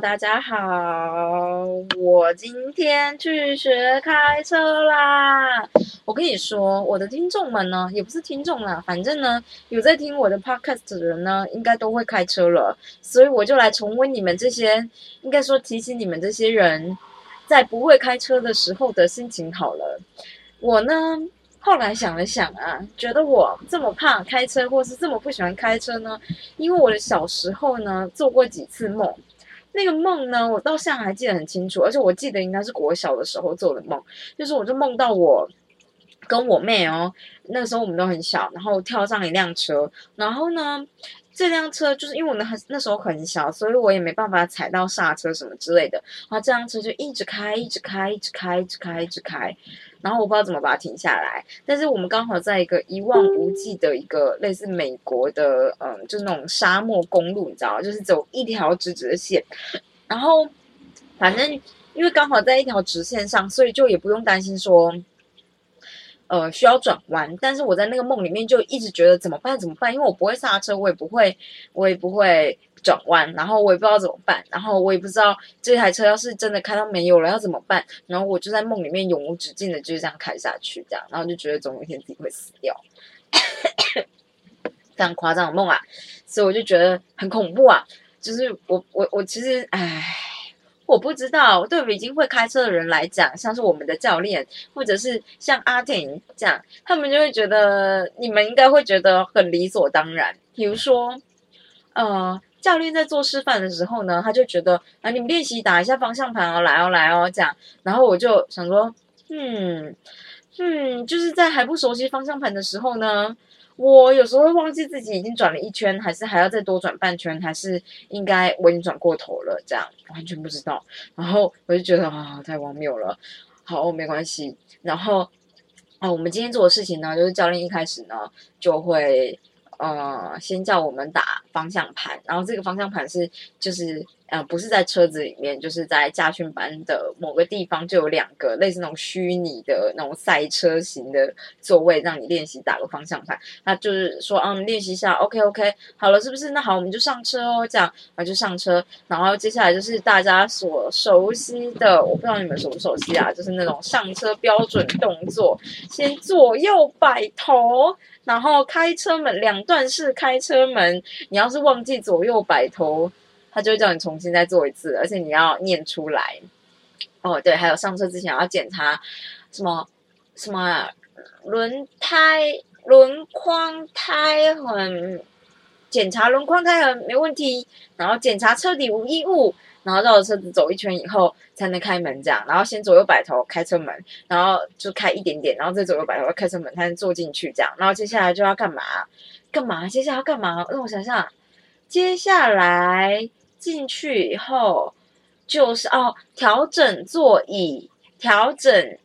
大家好，我今天去学开车啦。我跟你说，我的听众们呢，也不是听众啦，反正呢，有在听我的 podcast 的人呢，应该都会开车了，所以我就来重温你们这些，应该说提醒你们这些人，在不会开车的时候的心情好了。我呢。后来想了想啊，觉得我这么怕开车，或是这么不喜欢开车呢？因为我的小时候呢做过几次梦，那个梦呢我到现在还记得很清楚，而且我记得应该是国小的时候做的梦，就是我就梦到我跟我妹哦，那个时候我们都很小，然后跳上一辆车，然后呢这辆车就是因为我那很那时候很小，所以我也没办法踩到刹车什么之类的，然后这辆车就一直开，一直开，一直开，一直开，一直开。然后我不知道怎么把它停下来，但是我们刚好在一个一望无际的一个类似美国的，嗯，就那种沙漠公路，你知道就是走一条直直的线。然后反正因为刚好在一条直线上，所以就也不用担心说，呃，需要转弯。但是我在那个梦里面就一直觉得怎么办？怎么办？因为我不会刹车，我也不会，我也不会。转弯，然后我也不知道怎么办，然后我也不知道这台车要是真的开到没有了要怎么办，然后我就在梦里面永无止境的就是这样开下去，这样，然后就觉得总有一天自己会死掉，非常夸张的梦啊，所以我就觉得很恐怖啊，就是我我我其实唉，我不知道对于已经会开车的人来讲，像是我们的教练或者是像阿婷这样，他们就会觉得你们应该会觉得很理所当然，比如说，呃。教练在做示范的时候呢，他就觉得啊，你们练习打一下方向盘哦，来哦，来哦，这样。然后我就想说，嗯嗯，就是在还不熟悉方向盘的时候呢，我有时候会忘记自己已经转了一圈，还是还要再多转半圈，还是应该我已经转过头了，这样完全不知道。然后我就觉得啊，太荒谬了。好，没关系。然后啊，我们今天做的事情呢，就是教练一开始呢就会。呃，先叫我们打方向盘，然后这个方向盘是就是呃，不是在车子里面，就是在驾训班的某个地方就有两个类似那种虚拟的那种赛车型的座位，让你练习打个方向盘。那就是说，嗯，练习一下，OK OK，好了，是不是？那好，我们就上车哦，这样，然后就上车，然后接下来就是大家所熟悉的，我不知道你们熟不熟悉啊，就是那种上车标准动作，先左右摆头。然后开车门两段式开车门，你要是忘记左右摆头，他就会叫你重新再做一次，而且你要念出来。哦，对，还有上车之前要检查什么什么轮胎轮框胎痕，检查轮框胎痕没问题，然后检查车底无异物。然后绕着车子走一圈以后才能开门，这样。然后先左右摆头开车门，然后就开一点点，然后再左右摆头开车门才能坐进去，这样。然后接下来就要干嘛？干嘛？接下来要干嘛？让我想想，接下来进去以后就是哦，调整座椅，调整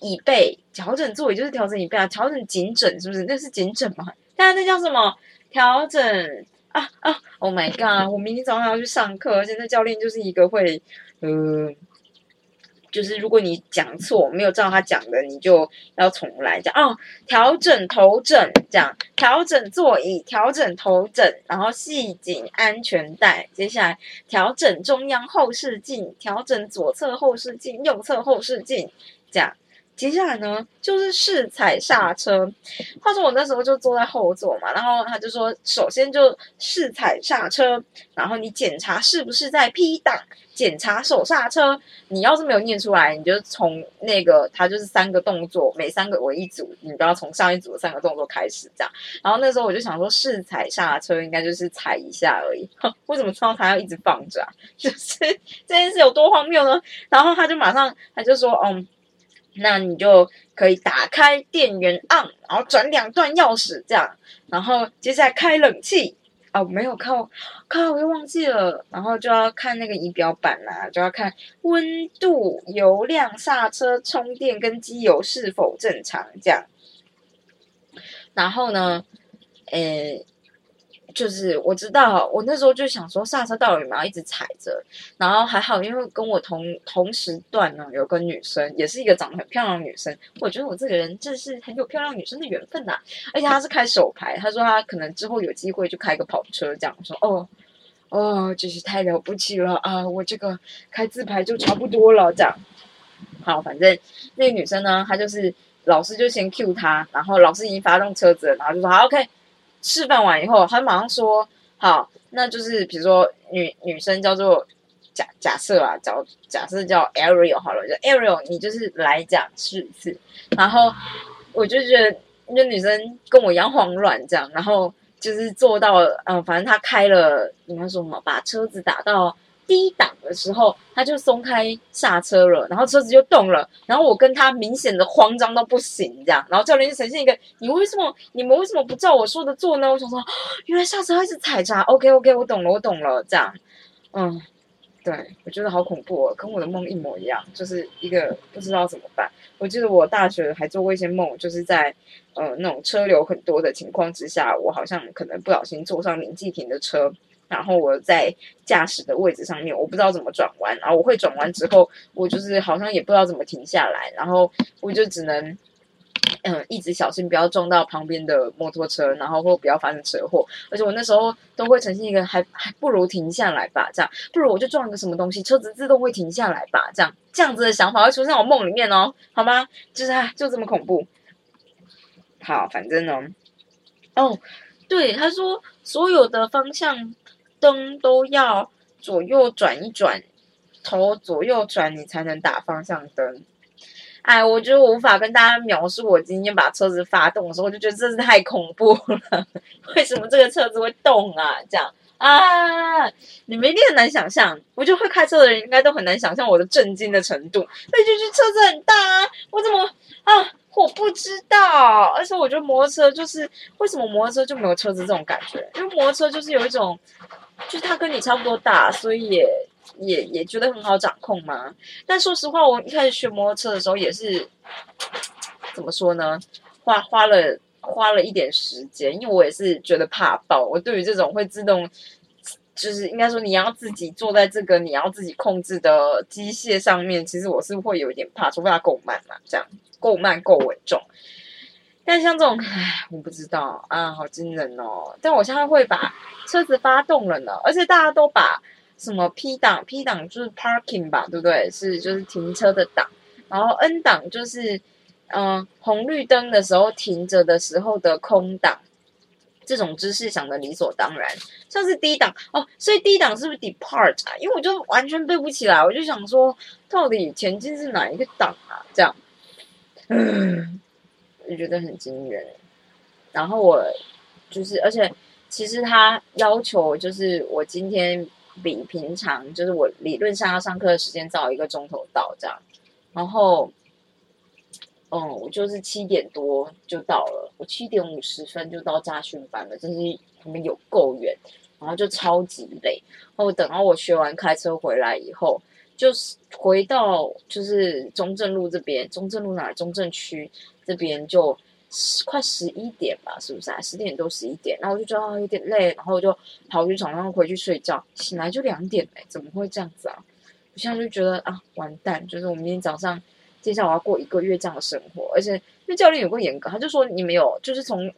椅背，调整座椅就是调整椅背啊，调整颈枕是不是？那是颈枕吗？大家那叫什么？调整。啊啊！Oh my god！我明天早上要去上课，而且那教练就是一个会，呃，就是如果你讲错，没有照他讲的，你就要重来讲哦。调整头枕，这样调整座椅，调整头枕，然后系紧安全带。接下来调整中央后视镜，调整左侧后视镜，右侧后视镜，这样。接下来呢，就是试踩刹车。话说我那时候就坐在后座嘛，然后他就说，首先就试踩刹车，然后你检查是不是在 P 档，检查手刹车。你要是没有念出来，你就从那个它就是三个动作，每三个为一组，你都要从上一组的三个动作开始这样。然后那时候我就想说，试踩刹车应该就是踩一下而已。为什么知道他要一直放着啊？就是这件事有多荒谬呢？然后他就马上他就说，嗯。那你就可以打开电源按，然后转两段钥匙这样，然后接下来开冷气哦，没有靠靠，我又忘记了，然后就要看那个仪表板啦，就要看温度、油量、刹车、充电跟机油是否正常这样，然后呢，诶。就是我知道，我那时候就想说刹车到底有没有一直踩着，然后还好，因为跟我同同时段呢有个女生，也是一个长得很漂亮的女生，我觉得我这个人真是很有漂亮女生的缘分呐。而且她是开手牌，她说她可能之后有机会就开个跑车这样。说哦哦，真是太了不起了啊！我这个开自排就差不多了，这样。好，反正那个女生呢，她就是老师就先 Q 她，然后老师已经发动车子，然后就说好 OK。示范完以后，他马上说好，那就是比如说女女生叫做假假设啊，假假设叫 Ariel 好了，就 Ariel，你就是来讲试一次。然后我就觉得那女生跟我一样慌乱，这样，然后。就是做到，嗯，反正他开了，你们说什么，把车子打到低档的时候，他就松开刹车了，然后车子就动了，然后我跟他明显的慌张到不行，这样，然后教练就呈现一个，你为什么，你们为什么不照我说的做呢？我想说，原来刹车还是踩闸，OK OK，我懂了，我懂了，这样，嗯。对，我觉得好恐怖哦，跟我的梦一模一样，就是一个不知道怎么办。我记得我大学还做过一些梦，就是在呃那种车流很多的情况之下，我好像可能不小心坐上林继廷的车，然后我在驾驶的位置上面，我不知道怎么转弯，然后我会转弯之后，我就是好像也不知道怎么停下来，然后我就只能。嗯，一直小心不要撞到旁边的摩托车，然后或不要发生车祸。而且我那时候都会呈现一个还还不如停下来吧，这样不如我就撞一个什么东西，车子自动会停下来吧，这样这样子的想法会出现我梦里面哦，好吗？就是啊就这么恐怖。好，反正呢，哦，对，他说所有的方向灯都要左右转一转，头左右转，你才能打方向灯。哎，我觉得我无法跟大家描述我今天把车子发动的时候，我就觉得真是太恐怖了。为什么这个车子会动啊？这样啊，你们一定很难想象。我觉得会开车的人应该都很难想象我的震惊的程度。那就是车子很大啊，我怎么啊？我不知道。而且我觉得摩托车就是为什么摩托车就没有车子这种感觉？因为摩托车就是有一种，就是他跟你差不多大，所以也。也也觉得很好掌控嘛，但说实话，我一开始学摩托车的时候也是怎么说呢？花花了花了一点时间，因为我也是觉得怕爆。我对于这种会自动，就是应该说你要自己坐在这个你要自己控制的机械上面，其实我是会有一点怕，除非它够慢嘛，这样够慢够稳重。但像这种，唉，我不知道啊，好惊人哦！但我现在会把车子发动了呢，而且大家都把。什么 P 档？P 档就是 parking 吧，对不对？是就是停车的档。然后 N 档就是，嗯，红绿灯的时候停着的时候的空档。这种知识想的理所当然。像是 D 档哦，所以 D 档是不是 depart 啊？因为我就完全背不起来，我就想说，到底前进是哪一个档啊？这样，嗯，我觉得很惊人。然后我就是，而且其实他要求就是我今天。比平常就是我理论上要上课的时间早一个钟头到这样，然后，嗯，我就是七点多就到了，我七点五十分就到家训班了，真是他们有够远，然后就超级累，然后等到我学完开车回来以后，就是回到就是中正路这边，中正路哪中正区这边就。快十一点吧，是不是啊？十点多十一点，然后我就觉得有点累，然后我就跑去床上回去睡觉，醒来就两点嘞，怎么会这样子啊？我现在就觉得啊完蛋，就是我明天早上接下来我要过一个月这样的生活，而且那教练有个严格，他就说你们有，就是从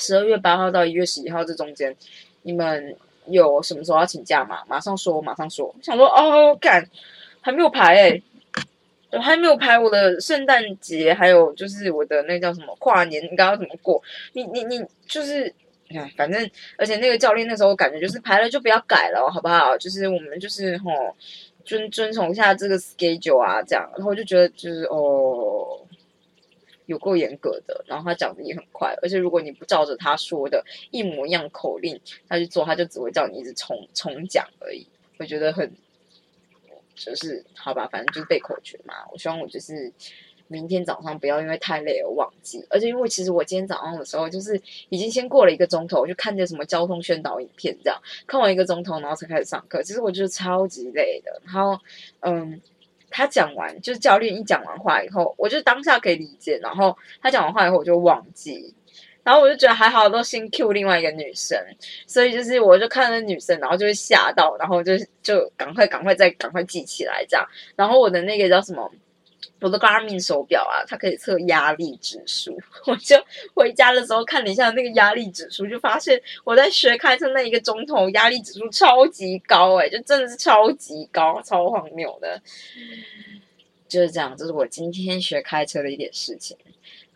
十二月八号到一月十一号这中间，你们有什么时候要请假吗？马上说，马上说。想说哦，干还没有排哎。我还没有排我的圣诞节，还有就是我的那叫什么跨年，应该要怎么过？你你你就是，哎，反正而且那个教练那时候感觉就是排了就不要改了，好不好？就是我们就是吼遵遵从一下这个 schedule 啊，这样。然后我就觉得就是哦，有够严格的。然后他讲的也很快，而且如果你不照着他说的一模一样口令他去做，他就只会叫你一直重重讲而已。我觉得很。就是好吧，反正就是背口诀嘛。我希望我就是明天早上不要因为太累而忘记。而且因为其实我今天早上的时候，就是已经先过了一个钟头，就看见什么交通宣导影片，这样看完一个钟头，然后才开始上课。其实我觉得超级累的。然后，嗯，他讲完，就是教练一讲完话以后，我就当下可以理解。然后他讲完话以后，我就忘记。然后我就觉得还好，都先 Q 另外一个女生，所以就是我就看那女生，然后就会吓到，然后就就赶快赶快再赶快记起来这样。然后我的那个叫什么我的 Garmin 手表啊，它可以测压力指数。我就回家的时候看了一下那个压力指数，就发现我在学开车那一个钟头，压力指数超级高，哎，就真的是超级高，超荒谬的。就是这样，这是我今天学开车的一点事情。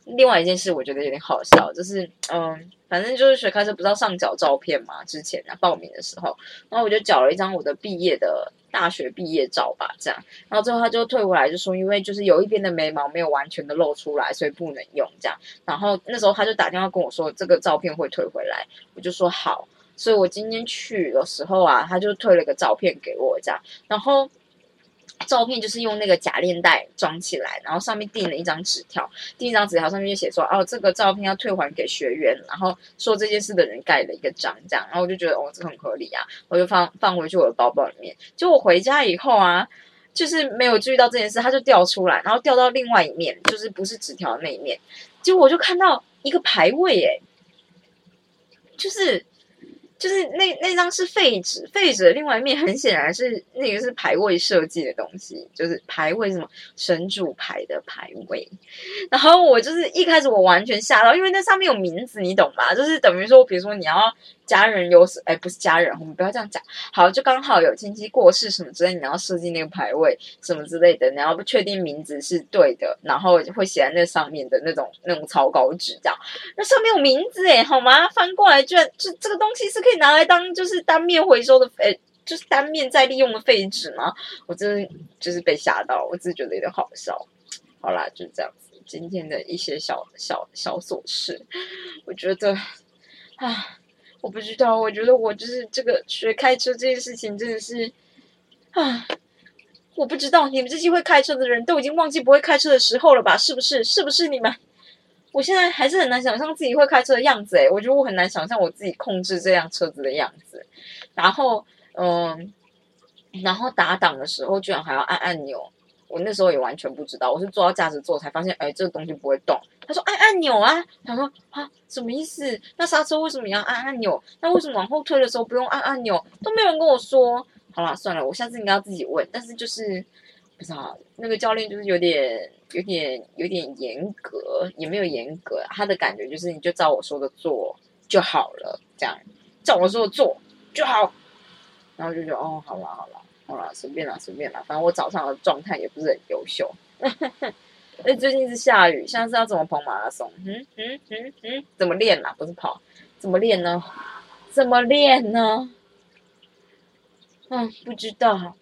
另外一件事，我觉得有点好笑，就是嗯，反正就是学开车不知道上缴照片嘛？之前啊报名的时候，然后我就缴了一张我的毕业的大学毕业照吧，这样，然后最后他就退回来，就说因为就是有一边的眉毛没有完全的露出来，所以不能用这样。然后那时候他就打电话跟我说，这个照片会退回来，我就说好。所以我今天去的时候啊，他就退了个照片给我这样，然后。照片就是用那个假链袋装起来，然后上面订了一张纸条，订一张纸条上面就写说，哦，这个照片要退还给学员，然后说这件事的人盖了一个章，这样，然后我就觉得，哦，这很合理啊，我就放放回去我的包包里面。就我回家以后啊，就是没有注意到这件事，它就掉出来，然后掉到另外一面，就是不是纸条的那一面，结果我就看到一个牌位，哎，就是。就是那那张是废纸，废纸的另外一面很显然是那个是牌位设计的东西，就是牌位什么神主牌的牌位。然后我就是一开始我完全吓到，因为那上面有名字，你懂吧？就是等于说，比如说你要。家人有什？哎，不是家人，我们不要这样讲。好，就刚好有亲戚过世什么之类，你要设计那个牌位什么之类的，你要不确定名字是对的，然后会写在那上面的那种那种草稿纸这样。那上面有名字哎，好吗？翻过来居然就这个东西是可以拿来当就是单面回收的，哎，就是单面再利用的废纸吗？我真的就是被吓到，我自己觉得有点好笑。好啦，就这样子，今天的一些小小小琐事，我觉得啊。我不知道，我觉得我就是这个学开车这件事情真的是啊，我不知道你们这些会开车的人都已经忘记不会开车的时候了吧？是不是？是不是你们？我现在还是很难想象自己会开车的样子诶，我觉得我很难想象我自己控制这辆车子的样子。然后，嗯，然后打档的时候居然还要按按钮。我那时候也完全不知道，我是坐到驾驶座才发现，哎，这个东西不会动。他说按按钮啊，他说啊，什么意思？那刹车为什么要按按钮？那为什么往后推的时候不用按按钮？都没有人跟我说。好了，算了，我下次应该要自己问。但是就是不知道那个教练就是有点、有点、有点严格，也没有严格，他的感觉就是你就照我说的做就好了，这样照我说的做就好。然后就觉得哦，好了好了。好啦，随便啦，随便啦，反正我早上的状态也不是很优秀。哎，最近是下雨，现在是要怎么跑马拉松？嗯嗯嗯嗯，怎么练啦？不是跑，怎么练呢？怎么练呢？嗯，不知道。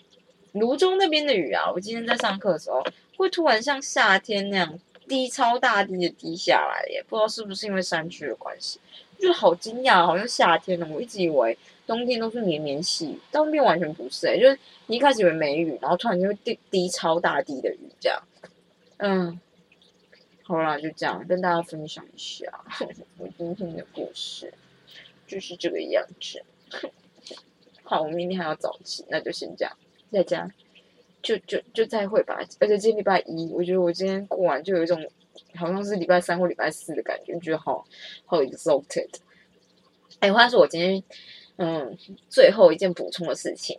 泸州那边的雨啊，我今天在上课的时候，会突然像夏天那样滴超大滴的滴下来，也不知道是不是因为山区的关系，就好惊讶，好像夏天呢。我一直以为。冬天都是绵绵细雨，到那边完全不是哎，就是你一开始以为没雨，然后突然就会滴滴超大滴的雨这样。嗯，好啦，就这样跟大家分享一下 我今天的故事，就是这个样子。好，我明天还要早起，那就先这样，大家就就就再会吧。而且今天礼拜一，我觉得我今天过完就有一种好像是礼拜三或礼拜四的感觉，觉得好好 exalted。哎，话说我今天。嗯，最后一件补充的事情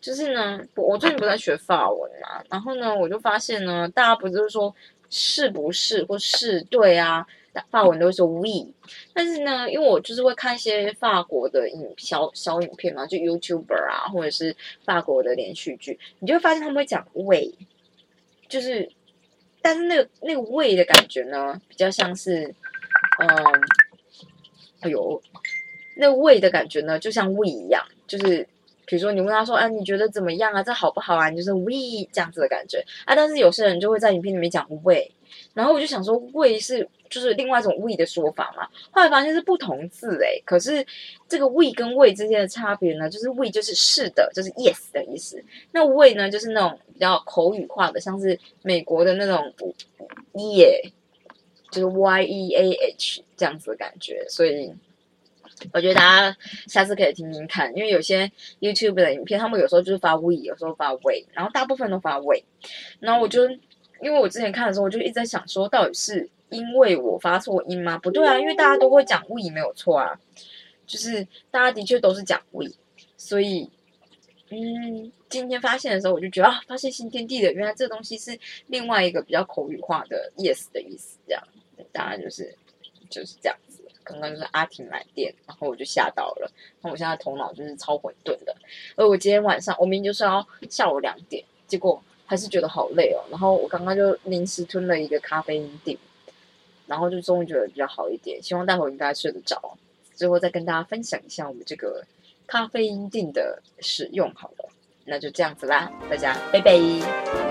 就是呢，我我最近不在学法文嘛，然后呢，我就发现呢，大家不是说是不是或是对啊，法文都会说 we，但是呢，因为我就是会看一些法国的影小小影片嘛，就 YouTuber 啊，或者是法国的连续剧，你就会发现他们会讲 we，就是，但是那个那个 we 的感觉呢，比较像是，嗯，哎呦。那胃的感觉呢，就像胃一样，就是比如说你问他说，啊，你觉得怎么样啊？这好不好啊？你就是胃这样子的感觉啊。但是有些人就会在影片里面讲胃，然后我就想说，胃是就是另外一种胃的说法嘛。后来发现是不同字诶，可是这个胃跟胃之间的差别呢，就是胃就是是的，就是 yes 的意思。那胃呢，就是那种比较口语化的，像是美国的那种 “ye”，就是 y e a h 这样子的感觉，所以。我觉得大家下次可以听听看，因为有些 YouTube 的影片，他们有时候就是发 we，有时候发 we，然后大部分都发 we。然后我就因为我之前看的时候，我就一直在想说，到底是因为我发错音吗？不对啊，因为大家都会讲 we 没有错啊，就是大家的确都是讲 we，所以嗯，今天发现的时候，我就觉得啊，发现新天地了，原来这东西是另外一个比较口语化的 yes 的意思，这样，当然就是就是这样。刚刚就是阿婷来电，然后我就吓到了，那我现在头脑就是超混沌的。而我今天晚上，我明明就是要下午两点，结果还是觉得好累哦。然后我刚刚就临时吞了一个咖啡因锭，然后就终于觉得比较好一点。希望待会应该睡得着，最后再跟大家分享一下我们这个咖啡因锭的使用好了。那就这样子啦，大家拜拜。